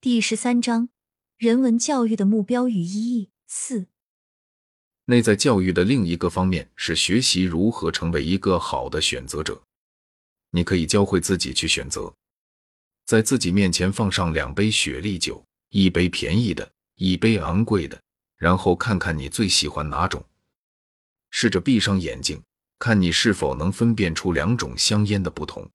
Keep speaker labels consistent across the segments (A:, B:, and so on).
A: 第十三章人文教育的目标与意义四。
B: 内在教育的另一个方面是学习如何成为一个好的选择者。你可以教会自己去选择，在自己面前放上两杯雪莉酒，一杯便宜的，一杯昂贵的，然后看看你最喜欢哪种。试着闭上眼睛，看你是否能分辨出两种香烟的不同。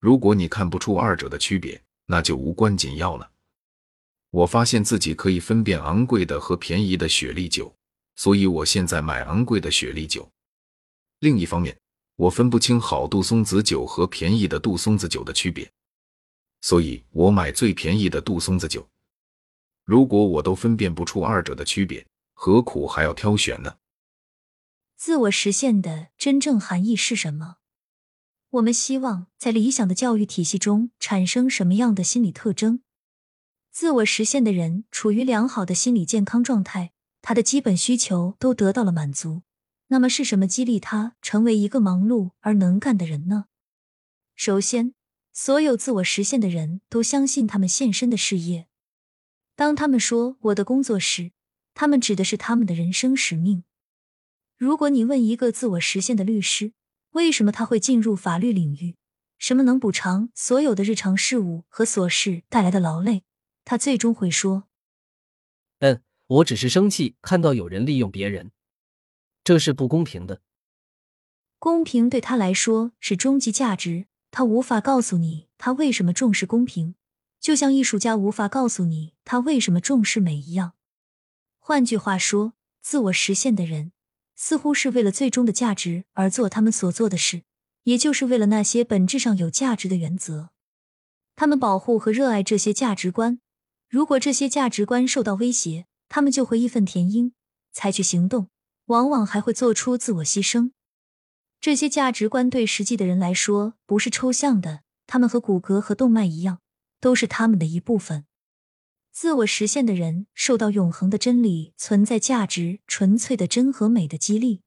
B: 如果你看不出二者的区别，那就无关紧要了。我发现自己可以分辨昂贵的和便宜的雪莉酒。所以，我现在买昂贵的雪莉酒。另一方面，我分不清好杜松子酒和便宜的杜松子酒的区别，所以我买最便宜的杜松子酒。如果我都分辨不出二者的区别，何苦还要挑选呢？
A: 自我实现的真正含义是什么？我们希望在理想的教育体系中产生什么样的心理特征？自我实现的人处于良好的心理健康状态。他的基本需求都得到了满足，那么是什么激励他成为一个忙碌而能干的人呢？首先，所有自我实现的人都相信他们献身的事业。当他们说“我的工作”时，他们指的是他们的人生使命。如果你问一个自我实现的律师，为什么他会进入法律领域，什么能补偿所有的日常事务和琐事带来的劳累，他最终会说：“
C: 嗯。”我只是生气，看到有人利用别人，这是不公平的。
A: 公平对他来说是终极价值，他无法告诉你他为什么重视公平，就像艺术家无法告诉你他为什么重视美一样。换句话说，自我实现的人似乎是为了最终的价值而做他们所做的事，也就是为了那些本质上有价值的原则。他们保护和热爱这些价值观，如果这些价值观受到威胁。他们就会义愤填膺，采取行动，往往还会做出自我牺牲。这些价值观对实际的人来说不是抽象的，他们和骨骼和动脉一样，都是他们的一部分。自我实现的人受到永恒的真理、存在价值、纯粹的真和美的激励，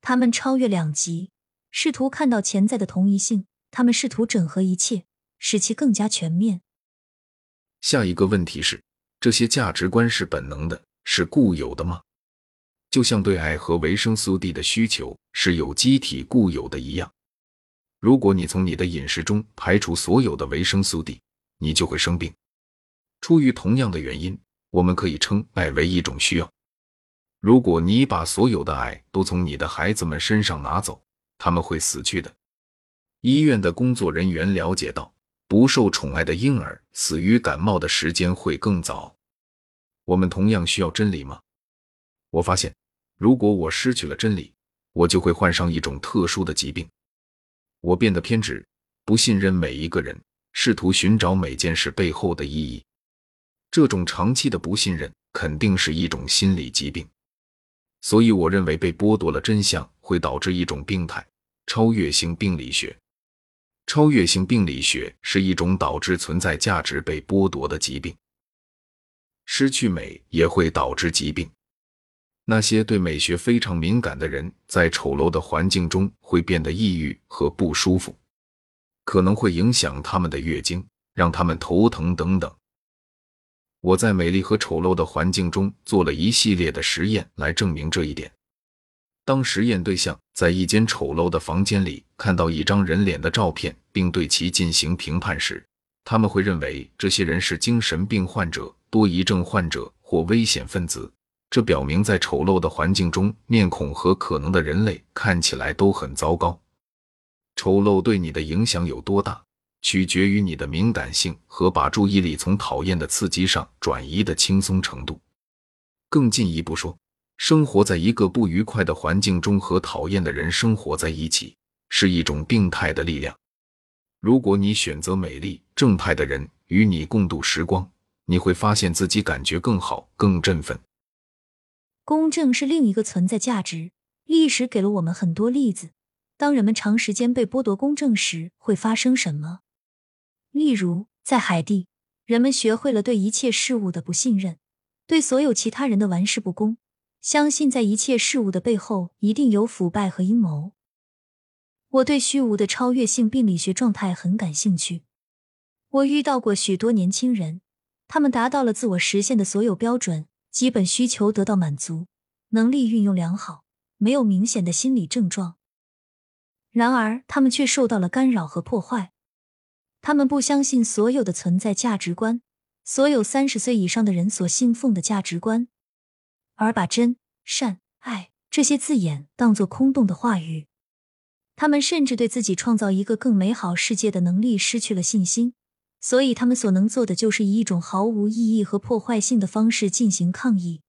A: 他们超越两极，试图看到潜在的同一性。他们试图整合一切，使其更加全面。
B: 下一个问题是。这些价值观是本能的，是固有的吗？就像对爱和维生素 D 的需求是有机体固有的一样。如果你从你的饮食中排除所有的维生素 D，你就会生病。出于同样的原因，我们可以称爱为一种需要。如果你把所有的爱都从你的孩子们身上拿走，他们会死去的。医院的工作人员了解到。不受宠爱的婴儿死于感冒的时间会更早。我们同样需要真理吗？我发现，如果我失去了真理，我就会患上一种特殊的疾病。我变得偏执，不信任每一个人，试图寻找每件事背后的意义。这种长期的不信任肯定是一种心理疾病。所以，我认为被剥夺了真相会导致一种病态——超越性病理学。超越性病理学是一种导致存在价值被剥夺的疾病。失去美也会导致疾病。那些对美学非常敏感的人，在丑陋的环境中会变得抑郁和不舒服，可能会影响他们的月经，让他们头疼等等。我在美丽和丑陋的环境中做了一系列的实验来证明这一点。当实验对象在一间丑陋的房间里看到一张人脸的照片，并对其进行评判时，他们会认为这些人是精神病患者、多疑症患者或危险分子。这表明，在丑陋的环境中，面孔和可能的人类看起来都很糟糕。丑陋对你的影响有多大，取决于你的敏感性和把注意力从讨厌的刺激上转移的轻松程度。更进一步说。生活在一个不愉快的环境中，和讨厌的人生活在一起，是一种病态的力量。如果你选择美丽、正派的人与你共度时光，你会发现自己感觉更好、更振奋。
A: 公正是另一个存在价值。历史给了我们很多例子，当人们长时间被剥夺公正时，会发生什么？例如，在海地，人们学会了对一切事物的不信任，对所有其他人的玩世不恭。相信在一切事物的背后一定有腐败和阴谋。我对虚无的超越性病理学状态很感兴趣。我遇到过许多年轻人，他们达到了自我实现的所有标准，基本需求得到满足，能力运用良好，没有明显的心理症状。然而，他们却受到了干扰和破坏。他们不相信所有的存在价值观，所有三十岁以上的人所信奉的价值观，而把真、善、爱这些字眼当作空洞的话语。他们甚至对自己创造一个更美好世界的能力失去了信心，所以他们所能做的就是以一种毫无意义和破坏性的方式进行抗议。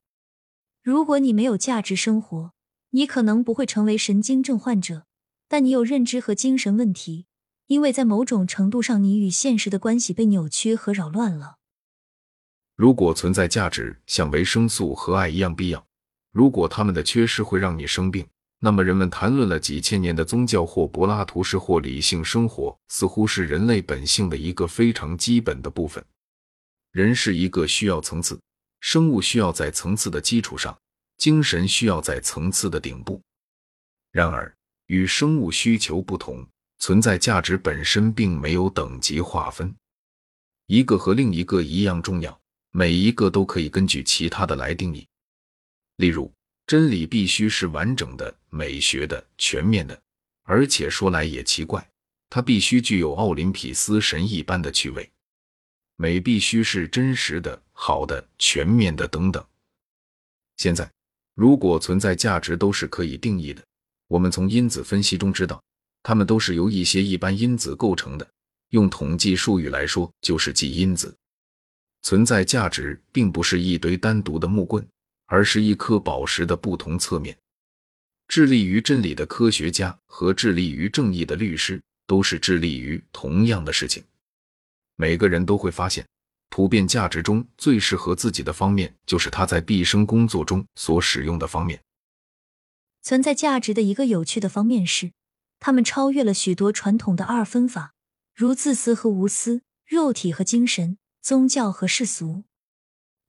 A: 如果你没有价值生活，你可能不会成为神经症患者，但你有认知和精神问题。因为在某种程度上，你与现实的关系被扭曲和扰乱了。
B: 如果存在价值像维生素和爱一样必要，如果它们的缺失会让你生病，那么人们谈论了几千年的宗教或柏拉图式或理性生活，似乎是人类本性的一个非常基本的部分。人是一个需要层次，生物需要在层次的基础上，精神需要在层次的顶部。然而，与生物需求不同。存在价值本身并没有等级划分，一个和另一个一样重要，每一个都可以根据其他的来定义。例如，真理必须是完整的、美学的、全面的，而且说来也奇怪，它必须具有奥林匹斯神一般的趣味。美必须是真实的、好的、全面的等等。现在，如果存在价值都是可以定义的，我们从因子分析中知道。它们都是由一些一般因子构成的，用统计术语来说，就是记因子。存在价值并不是一堆单独的木棍，而是一颗宝石的不同侧面。致力于真理的科学家和致力于正义的律师，都是致力于同样的事情。每个人都会发现，普遍价值中最适合自己的方面，就是他在毕生工作中所使用的方面。
A: 存在价值的一个有趣的方面是。他们超越了许多传统的二分法，如自私和无私、肉体和精神、宗教和世俗。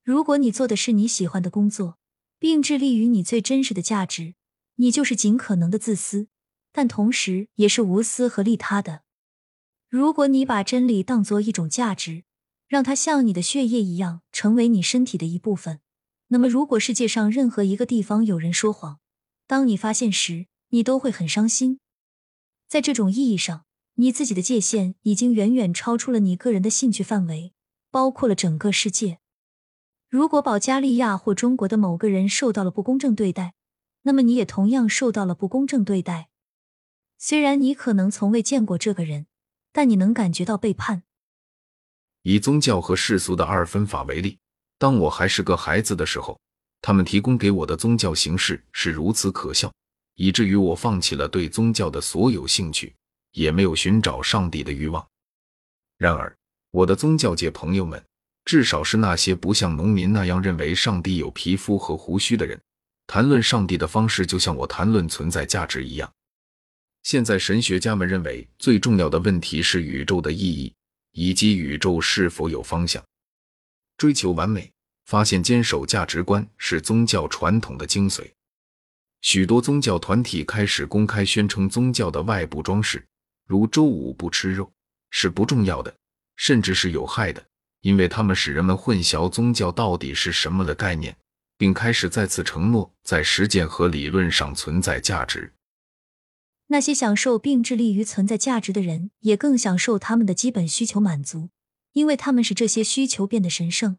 A: 如果你做的是你喜欢的工作，并致力于你最真实的价值，你就是尽可能的自私，但同时也是无私和利他的。如果你把真理当作一种价值，让它像你的血液一样成为你身体的一部分，那么如果世界上任何一个地方有人说谎，当你发现时，你都会很伤心。在这种意义上，你自己的界限已经远远超出了你个人的兴趣范围，包括了整个世界。如果保加利亚或中国的某个人受到了不公正对待，那么你也同样受到了不公正对待。虽然你可能从未见过这个人，但你能感觉到背叛。
B: 以宗教和世俗的二分法为例，当我还是个孩子的时候，他们提供给我的宗教形式是如此可笑。以至于我放弃了对宗教的所有兴趣，也没有寻找上帝的欲望。然而，我的宗教界朋友们，至少是那些不像农民那样认为上帝有皮肤和胡须的人，谈论上帝的方式就像我谈论存在价值一样。现在，神学家们认为最重要的问题是宇宙的意义，以及宇宙是否有方向。追求完美，发现坚守价值观是宗教传统的精髓。许多宗教团体开始公开宣称，宗教的外部装饰，如周五不吃肉，是不重要的，甚至是有害的，因为它们使人们混淆宗教到底是什么的概念，并开始再次承诺在实践和理论上存在价值。
A: 那些享受并致力于存在价值的人，也更享受他们的基本需求满足，因为他们使这些需求变得神圣。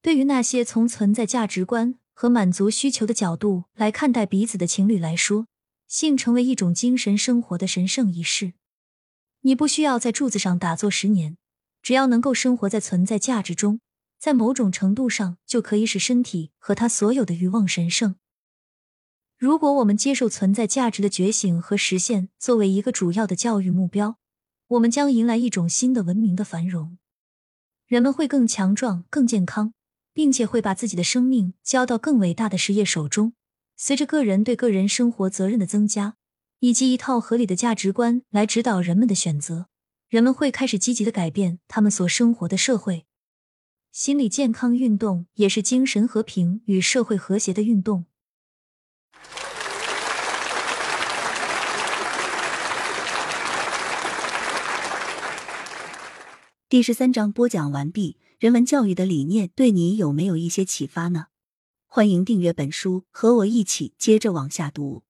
A: 对于那些从存在价值观，和满足需求的角度来看待彼此的情侣来说，性成为一种精神生活的神圣仪式。你不需要在柱子上打坐十年，只要能够生活在存在价值中，在某种程度上就可以使身体和他所有的欲望神圣。如果我们接受存在价值的觉醒和实现作为一个主要的教育目标，我们将迎来一种新的文明的繁荣，人们会更强壮、更健康。并且会把自己的生命交到更伟大的事业手中。随着个人对个人生活责任的增加，以及一套合理的价值观来指导人们的选择，人们会开始积极的改变他们所生活的社会。心理健康运动也是精神和平与社会和谐的运动。
D: 第十三章播讲完毕。人文教育的理念对你有没有一些启发呢？欢迎订阅本书，和我一起接着往下读。